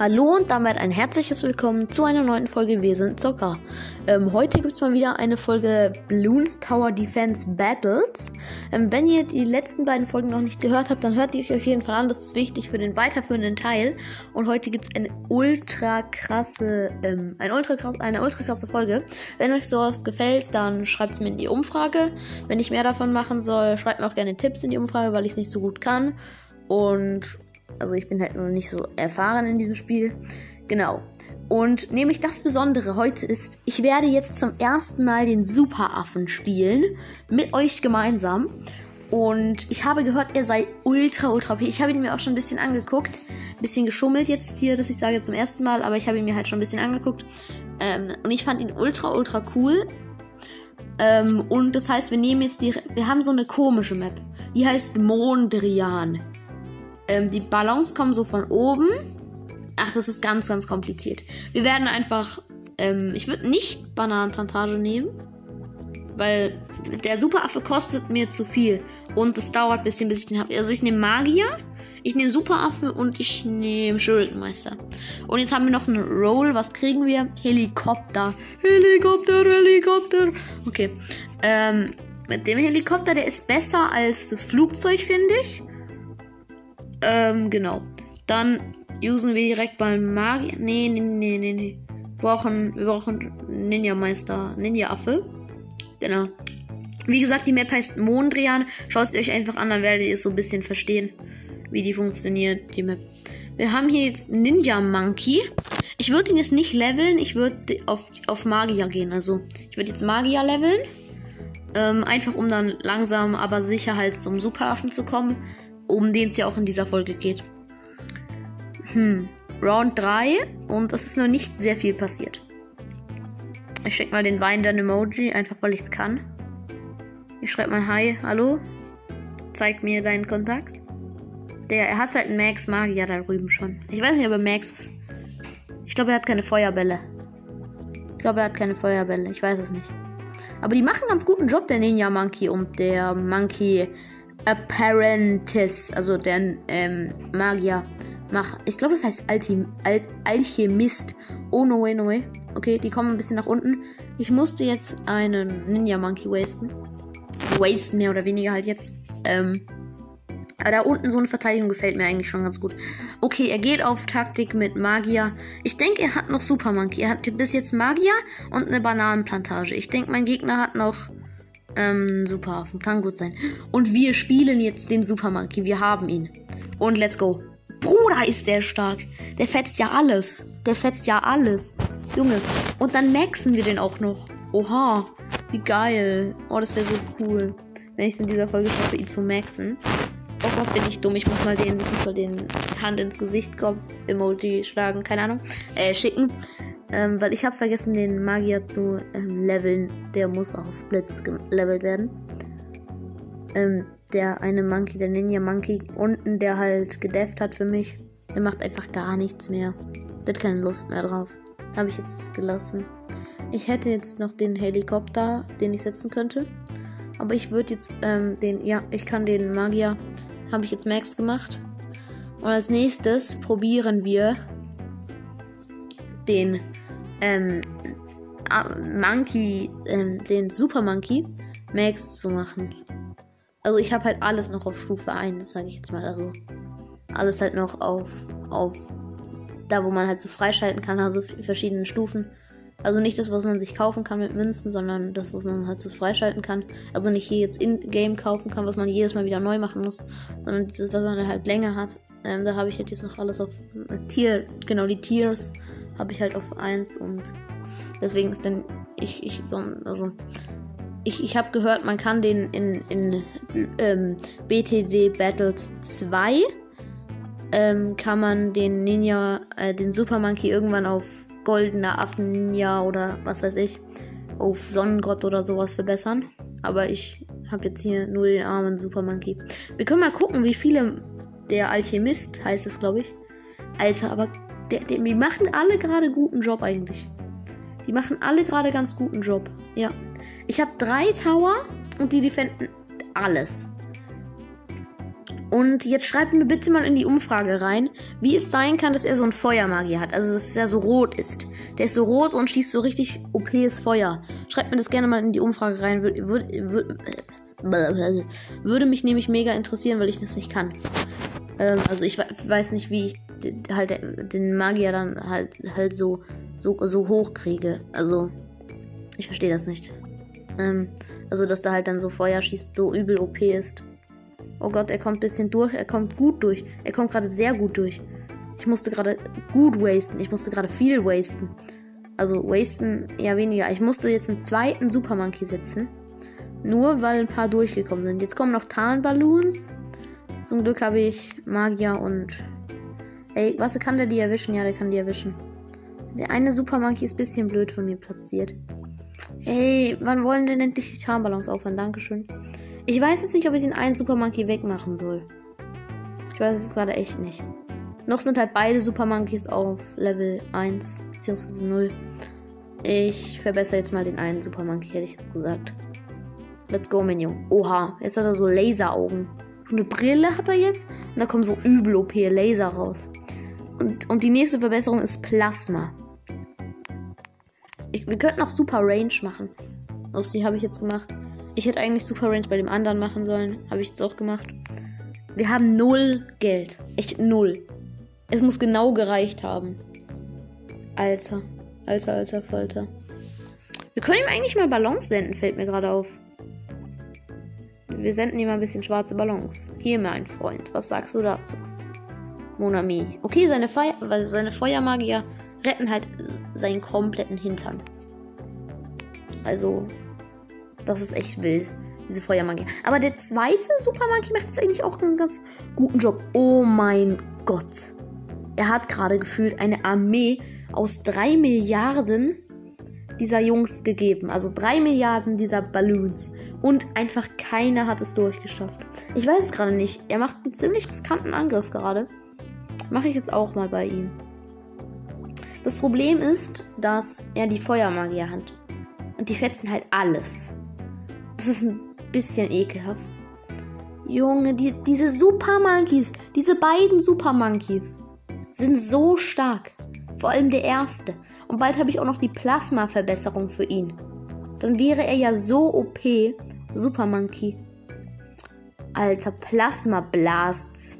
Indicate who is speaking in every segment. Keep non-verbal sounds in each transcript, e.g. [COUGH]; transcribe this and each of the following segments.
Speaker 1: Hallo und damit ein herzliches Willkommen zu einer neuen Folge Wir sind Zocker. Ähm, heute gibt es mal wieder eine Folge Bloons Tower Defense Battles. Ähm, wenn ihr die letzten beiden Folgen noch nicht gehört habt, dann hört ihr euch auf jeden Fall an. Das ist wichtig für den weiterführenden Teil. Und heute gibt es eine ultra krasse, ähm, eine, ultra eine ultra krasse Folge. Wenn euch sowas gefällt, dann schreibt es mir in die Umfrage. Wenn ich mehr davon machen soll, schreibt mir auch gerne Tipps in die Umfrage, weil ich es nicht so gut kann. Und also ich bin halt noch nicht so erfahren in diesem Spiel. Genau. Und nämlich das Besondere heute ist, ich werde jetzt zum ersten Mal den Superaffen spielen. Mit euch gemeinsam. Und ich habe gehört, er sei ultra, ultra OP. Ich habe ihn mir auch schon ein bisschen angeguckt. Ein bisschen geschummelt jetzt hier, dass ich sage zum ersten Mal. Aber ich habe ihn mir halt schon ein bisschen angeguckt. Ähm, und ich fand ihn ultra, ultra cool. Ähm, und das heißt, wir nehmen jetzt die. Wir haben so eine komische Map. Die heißt Mondrian. Ähm, die Ballons kommen so von oben. Ach, das ist ganz, ganz kompliziert. Wir werden einfach. Ähm, ich würde nicht Bananenplantage nehmen. Weil der Superaffe kostet mir zu viel. Und es dauert ein bisschen, bis ich den habe. Also ich nehme Magier. Ich nehme Superaffe und ich nehme Schuldenmeister. Und jetzt haben wir noch einen Roll. Was kriegen wir? Helikopter. Helikopter, Helikopter. Okay. Ähm, mit dem Helikopter, der ist besser als das Flugzeug, finde ich. Ähm, genau. Dann usen wir direkt mal Magier. Nee, nee, nee, nee, nee. Wir brauchen, wir brauchen Ninja-Meister, Ninja-Affe. Genau. Wie gesagt, die Map heißt Mondrian. Schaut es euch einfach an, dann werdet ihr es so ein bisschen verstehen, wie die funktioniert, die Map. Wir haben hier jetzt Ninja Monkey. Ich würde ihn jetzt nicht leveln, ich würde auf, auf Magier gehen. Also, ich würde jetzt Magier leveln. Ähm, einfach um dann langsam, aber sicher halt zum Superaffen zu kommen um den es ja auch in dieser Folge geht. Hm, Round 3 und es ist noch nicht sehr viel passiert. Ich schicke mal den Wein dann Emoji, einfach weil ich es kann. Ich schreibe mal Hi, hallo. Zeig mir deinen Kontakt. Der, er hat halt einen Max Magier da drüben schon. Ich weiß nicht, ob er Max ist. Ich glaube, er hat keine Feuerbälle. Ich glaube, er hat keine Feuerbälle. Ich weiß es nicht. Aber die machen ganz guten Job, der Ninja Monkey und der Monkey Apparentis, also der ähm, Magier. Mach, ich glaube, das heißt Alti, Al Alchemist. Oh no way, no way. Okay, die kommen ein bisschen nach unten. Ich musste jetzt einen Ninja Monkey wasten. Wasten mehr oder weniger halt jetzt. Ähm, aber da unten so eine Verteidigung gefällt mir eigentlich schon ganz gut. Okay, er geht auf Taktik mit Magier. Ich denke, er hat noch Super Monkey. Er hat bis jetzt Magier und eine Bananenplantage. Ich denke, mein Gegner hat noch ähm, Superhafen. Kann gut sein. Und wir spielen jetzt den Super Monkey. Wir haben ihn. Und let's go. Bruder, ist der stark. Der fetzt ja alles. Der fetzt ja alles. Junge. Und dann maxen wir den auch noch. Oha. Wie geil. Oh, das wäre so cool. Wenn ich es in dieser Folge schaffe, ihn zu maxen. Oh Gott, bin ich dumm. Ich muss mal den, muss mal den Hand ins Gesicht Kopf Emoji schlagen. Keine Ahnung. Äh, schicken. Ähm, weil ich habe vergessen, den Magier zu ähm, leveln. Der muss auch auf Blitz gelevelt werden. Ähm, der eine Monkey, der Ninja Monkey, unten, der halt gedefft hat für mich, der macht einfach gar nichts mehr. Der hat keine Lust mehr drauf. Habe ich jetzt gelassen. Ich hätte jetzt noch den Helikopter, den ich setzen könnte. Aber ich würde jetzt ähm, den, ja, ich kann den Magier, habe ich jetzt Max gemacht. Und als nächstes probieren wir den ähm, Monkey, ähm, den Super Monkey Max zu machen. Also ich habe halt alles noch auf Stufe 1, sage ich jetzt mal. Also alles halt noch auf, auf da, wo man halt so freischalten kann, also verschiedene Stufen. Also nicht das, was man sich kaufen kann mit Münzen, sondern das, was man halt so freischalten kann. Also nicht hier jetzt in-game kaufen kann, was man jedes Mal wieder neu machen muss, sondern das, was man halt länger hat. Ähm, da habe ich halt jetzt noch alles auf äh, Tier, genau die Tiers habe ich halt auf 1 und deswegen ist dann ich, ich so, also ich, ich habe gehört, man kann den in, in ähm, BTD Battles 2 ähm, kann man den Ninja, äh, den Super Monkey irgendwann auf goldener Affen Ninja oder was weiß ich, auf Sonnengott oder sowas verbessern. Aber ich habe jetzt hier nur den armen Super Monkey. Wir können mal gucken, wie viele der Alchemist heißt es, glaube ich. Alter, aber der, der, die machen alle gerade guten Job eigentlich. Die machen alle gerade ganz guten Job. Ja. Ich habe drei Tower und die defenden alles. Und jetzt schreibt mir bitte mal in die Umfrage rein, wie es sein kann, dass er so ein Feuermagier hat. Also, dass er so rot ist. Der ist so rot und schießt so richtig OPs Feuer. Schreibt mir das gerne mal in die Umfrage rein. Würde, würde, [LAUGHS] würde mich nämlich mega interessieren, weil ich das nicht kann. Ähm, also, ich weiß nicht, wie ich halt den Magier dann halt, halt so, so, so hoch kriege. Also, ich verstehe das nicht. Ähm, also, dass da halt dann so Feuer schießt, so übel OP ist. Oh Gott, er kommt ein bisschen durch. Er kommt gut durch. Er kommt gerade sehr gut durch. Ich musste gerade gut wasten. Ich musste gerade viel wasten. Also wasten eher weniger. Ich musste jetzt einen zweiten Super Monkey setzen. Nur weil ein paar durchgekommen sind. Jetzt kommen noch Tarnballoons. Zum Glück habe ich Magier und. Ey, was kann der die erwischen? Ja, der kann die erwischen. Der eine Super Monkey ist ein bisschen blöd von mir platziert. Ey, wann wollen denn endlich die Tarnballons aufhören? Dankeschön. Ich weiß jetzt nicht, ob ich den einen Super Monkey wegmachen soll. Ich weiß es gerade echt nicht. Noch sind halt beide Super Monkeys auf Level 1 bzw. 0. Ich verbessere jetzt mal den einen Super Monkey, hätte ich jetzt gesagt. Let's go, Minion. Oha, jetzt hat er so Laseraugen. So eine Brille hat er jetzt. Und da kommen so übel OP Laser raus. Und, und die nächste Verbesserung ist Plasma. Ich, wir könnten auch Super Range machen. Auf sie habe ich jetzt gemacht. Ich hätte eigentlich Super Range bei dem anderen machen sollen. Habe ich jetzt auch gemacht. Wir haben null Geld. Echt null. Es muss genau gereicht haben. Alter. Alter, alter, Falter. Wir können ihm eigentlich mal Ballons senden, fällt mir gerade auf. Wir senden ihm ein bisschen schwarze Ballons. Hier, mein Freund. Was sagst du dazu? Monami. Okay, seine, Feuer seine Feuermagier retten halt seinen kompletten Hintern. Also, das ist echt wild. Diese Feuermagie. Aber der zweite Supermonkey macht jetzt eigentlich auch einen ganz guten Job. Oh mein Gott. Er hat gerade gefühlt eine Armee aus drei Milliarden dieser Jungs gegeben. Also drei Milliarden dieser Balloons. Und einfach keiner hat es durchgeschafft. Ich weiß es gerade nicht. Er macht einen ziemlich riskanten Angriff gerade. Mache ich jetzt auch mal bei ihm. Das Problem ist, dass er die Feuermagier hat. Und die fetzen halt alles. Das ist ein bisschen ekelhaft. Junge, die, diese Super Monkeys, diese beiden Super Monkeys sind so stark. Vor allem der erste. Und bald habe ich auch noch die Plasma-Verbesserung für ihn. Dann wäre er ja so OP. Super Monkey. Alter, Plasma Blasts.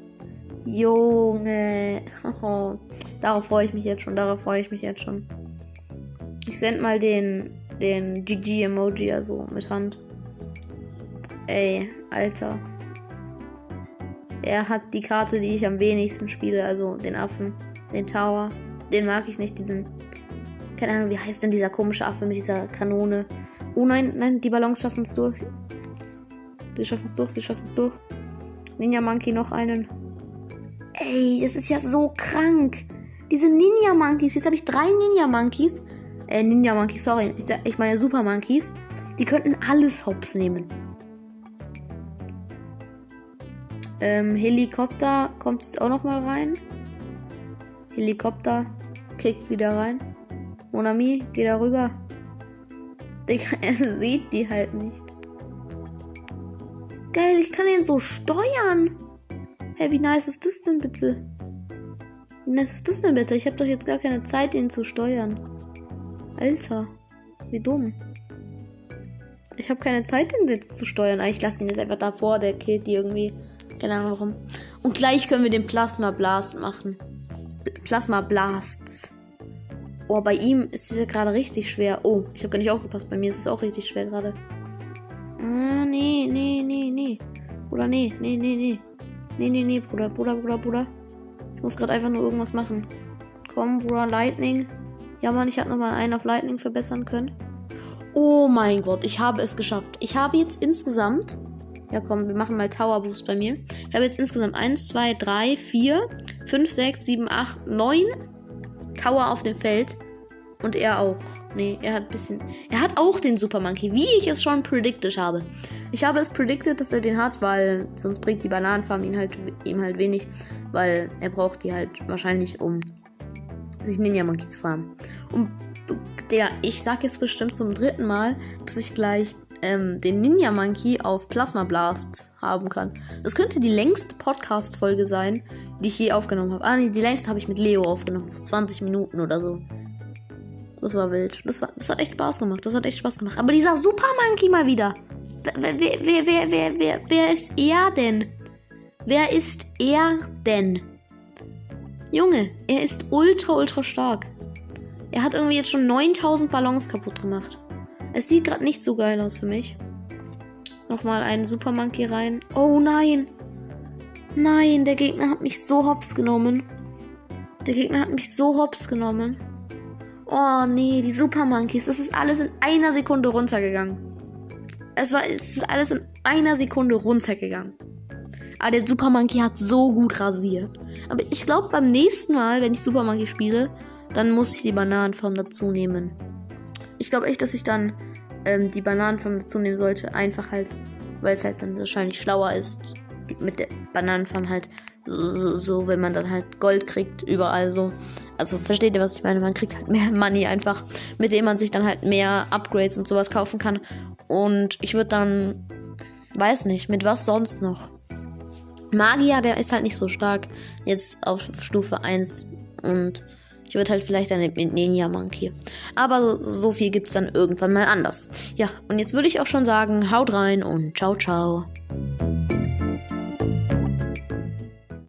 Speaker 1: Junge. [LAUGHS] darauf freue ich mich jetzt schon. Darauf freue ich mich jetzt schon. Ich sende mal den, den GG-Emoji, also mit Hand. Ey, Alter. Er hat die Karte, die ich am wenigsten spiele, also den Affen, den Tower. Den mag ich nicht, diesen. Keine Ahnung, wie heißt denn dieser komische Affe mit dieser Kanone? Oh nein, nein, die Ballons schaffen es durch. Die schaffen es durch, sie schaffen es durch. Ninja Monkey noch einen. Ey, das ist ja so krank. Diese Ninja Monkeys. Jetzt habe ich drei Ninja Monkeys. Äh, Ninja Monkeys, sorry. Ich, ich meine Super Monkeys. Die könnten alles hops nehmen. Ähm, Helikopter kommt jetzt auch noch mal rein. Helikopter kickt wieder rein. Monami, geh da rüber. Digga, [LAUGHS] er sieht die halt nicht. Geil, ich kann ihn so steuern. Hey, wie nice ist das denn bitte? Wie nice ist das denn bitte? Ich habe doch jetzt gar keine Zeit, ihn zu steuern. Alter, wie dumm. Ich habe keine Zeit, den jetzt zu steuern. Ah, ich lasse ihn jetzt einfach davor, der killt die irgendwie. Keine Ahnung warum. Und gleich können wir den Plasma Blast machen. Plasma Blasts. Oh, bei ihm ist es gerade richtig schwer. Oh, ich habe gar nicht aufgepasst. Bei mir ist es auch richtig schwer gerade. Ah, nee, nee, nee, nee. Bruder, nee, nee, nee, nee. Nee, nee, nee, Bruder, Bruder, Bruder, Bruder. Ich muss gerade einfach nur irgendwas machen. Komm, Bruder, Lightning. Ja, Mann, ich habe nochmal einen auf Lightning verbessern können. Oh mein Gott, ich habe es geschafft. Ich habe jetzt insgesamt ja, komm, wir machen mal Tower Boost bei mir. Ich habe jetzt insgesamt 1, 2, 3, 4, 5, 6, 7, 8, 9 Tower auf dem Feld. Und er auch. Nee, er hat ein bisschen. Er hat auch den Super Monkey, wie ich es schon predicted habe. Ich habe es predicted, dass er den hat, weil sonst bringt die Bananenfarm ihn halt, ihm halt wenig. Weil er braucht die halt wahrscheinlich, um sich Ninja Monkey zu farmen. Und der, ich sag jetzt bestimmt zum dritten Mal, dass ich gleich ähm, den Ninja Monkey auf Plasma Blast haben kann. Das könnte die längste Podcast-Folge sein, die ich je aufgenommen habe. Ah, nee, die längste habe ich mit Leo aufgenommen. So 20 Minuten oder so. Das war wild. Das, war, das hat echt Spaß gemacht. Das hat echt Spaß gemacht. Aber dieser Super Monkey mal wieder. Wer, wer, wer, wer, wer, wer, wer ist er denn? Wer ist er denn? Junge, er ist ultra, ultra stark. Er hat irgendwie jetzt schon 9000 Ballons kaputt gemacht. Es sieht gerade nicht so geil aus für mich. Nochmal einen Super Monkey rein. Oh nein. Nein, der Gegner hat mich so hops genommen. Der Gegner hat mich so hops genommen. Oh nee, die Super Monkeys. Das ist alles in einer Sekunde runtergegangen. Es war es ist alles in einer Sekunde runtergegangen. Aber der Super Monkey hat so gut rasiert. Aber ich glaube, beim nächsten Mal, wenn ich Super Monkey spiele, dann muss ich die Bananenform dazu nehmen. Ich glaube echt, dass ich dann ähm, die Bananenform dazu nehmen sollte. Einfach halt, weil es halt dann wahrscheinlich schlauer ist. mit der Bananenform halt so, so, wenn man dann halt Gold kriegt, überall so. Also versteht ihr, was ich meine? Man kriegt halt mehr Money einfach, mit dem man sich dann halt mehr Upgrades und sowas kaufen kann. Und ich würde dann, weiß nicht, mit was sonst noch? Magier, der ist halt nicht so stark. Jetzt auf Stufe 1. Und ich würde halt vielleicht mit Ninja Monkey. Aber so, so viel gibt es dann irgendwann mal anders. Ja, und jetzt würde ich auch schon sagen, haut rein und ciao, ciao.